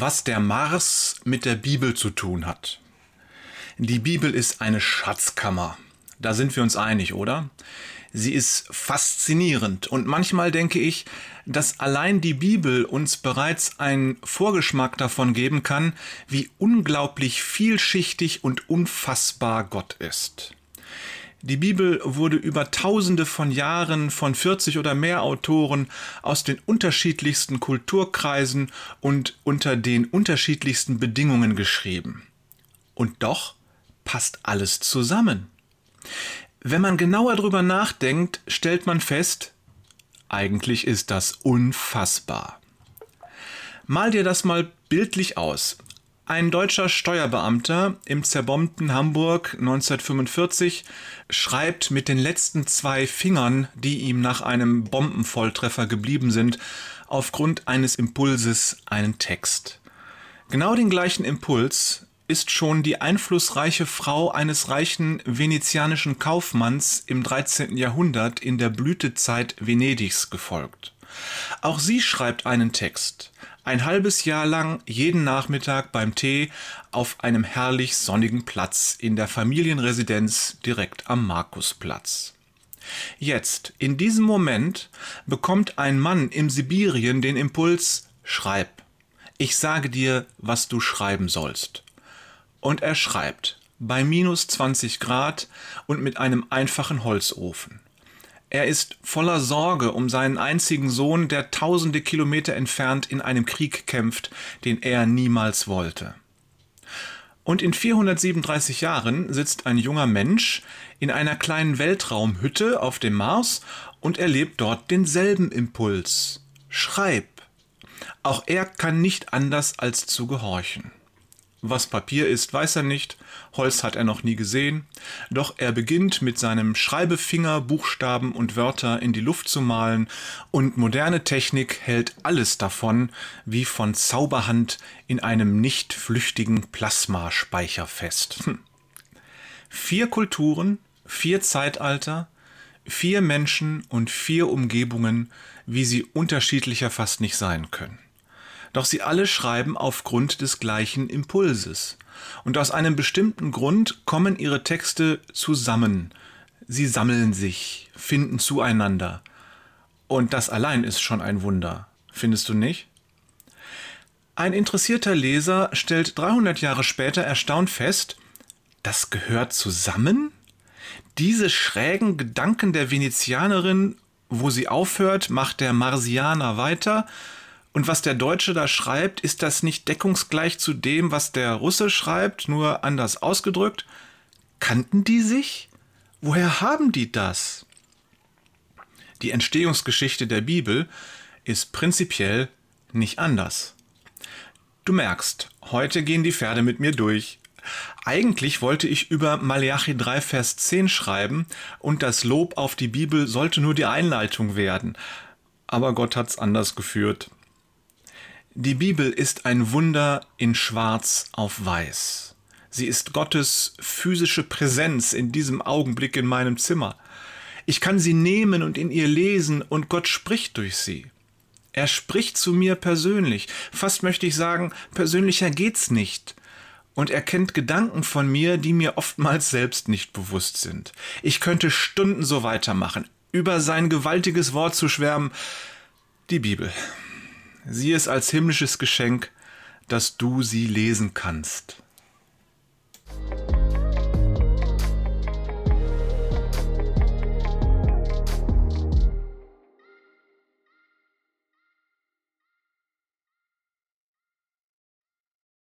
was der Mars mit der Bibel zu tun hat. Die Bibel ist eine Schatzkammer. Da sind wir uns einig, oder? Sie ist faszinierend und manchmal denke ich, dass allein die Bibel uns bereits einen Vorgeschmack davon geben kann, wie unglaublich vielschichtig und unfassbar Gott ist. Die Bibel wurde über tausende von Jahren von 40 oder mehr Autoren aus den unterschiedlichsten Kulturkreisen und unter den unterschiedlichsten Bedingungen geschrieben. Und doch passt alles zusammen. Wenn man genauer drüber nachdenkt, stellt man fest, eigentlich ist das unfassbar. Mal dir das mal bildlich aus. Ein deutscher Steuerbeamter im zerbombten Hamburg 1945 schreibt mit den letzten zwei Fingern, die ihm nach einem Bombenvolltreffer geblieben sind, aufgrund eines Impulses einen Text. Genau den gleichen Impuls ist schon die einflussreiche Frau eines reichen venezianischen Kaufmanns im 13. Jahrhundert in der Blütezeit Venedigs gefolgt. Auch sie schreibt einen Text, ein halbes Jahr lang jeden Nachmittag beim Tee auf einem herrlich sonnigen Platz in der Familienresidenz direkt am Markusplatz. Jetzt, in diesem Moment, bekommt ein Mann im Sibirien den Impuls, schreib. Ich sage dir, was du schreiben sollst. Und er schreibt, bei minus 20 Grad und mit einem einfachen Holzofen. Er ist voller Sorge um seinen einzigen Sohn, der tausende Kilometer entfernt in einem Krieg kämpft, den er niemals wollte. Und in 437 Jahren sitzt ein junger Mensch in einer kleinen Weltraumhütte auf dem Mars und erlebt dort denselben Impuls. Schreib. Auch er kann nicht anders als zu gehorchen. Was Papier ist, weiß er nicht, Holz hat er noch nie gesehen, doch er beginnt mit seinem Schreibefinger Buchstaben und Wörter in die Luft zu malen, und moderne Technik hält alles davon wie von Zauberhand in einem nicht flüchtigen Plasmaspeicher fest. Hm. Vier Kulturen, vier Zeitalter, vier Menschen und vier Umgebungen, wie sie unterschiedlicher fast nicht sein können. Doch sie alle schreiben aufgrund des gleichen Impulses. Und aus einem bestimmten Grund kommen ihre Texte zusammen. Sie sammeln sich, finden zueinander. Und das allein ist schon ein Wunder, findest du nicht? Ein interessierter Leser stellt 300 Jahre später erstaunt fest, das gehört zusammen? Diese schrägen Gedanken der Venezianerin, wo sie aufhört, macht der Marsianer weiter, und was der Deutsche da schreibt, ist das nicht deckungsgleich zu dem, was der Russe schreibt, nur anders ausgedrückt? Kannten die sich? Woher haben die das? Die Entstehungsgeschichte der Bibel ist prinzipiell nicht anders. Du merkst, heute gehen die Pferde mit mir durch. Eigentlich wollte ich über Malachi 3, Vers 10 schreiben und das Lob auf die Bibel sollte nur die Einleitung werden. Aber Gott hat's anders geführt. Die Bibel ist ein Wunder in Schwarz auf Weiß. Sie ist Gottes physische Präsenz in diesem Augenblick in meinem Zimmer. Ich kann sie nehmen und in ihr lesen und Gott spricht durch sie. Er spricht zu mir persönlich. Fast möchte ich sagen, persönlicher geht's nicht. Und er kennt Gedanken von mir, die mir oftmals selbst nicht bewusst sind. Ich könnte Stunden so weitermachen, über sein gewaltiges Wort zu schwärmen. Die Bibel. Sieh es als himmlisches Geschenk, dass du sie lesen kannst.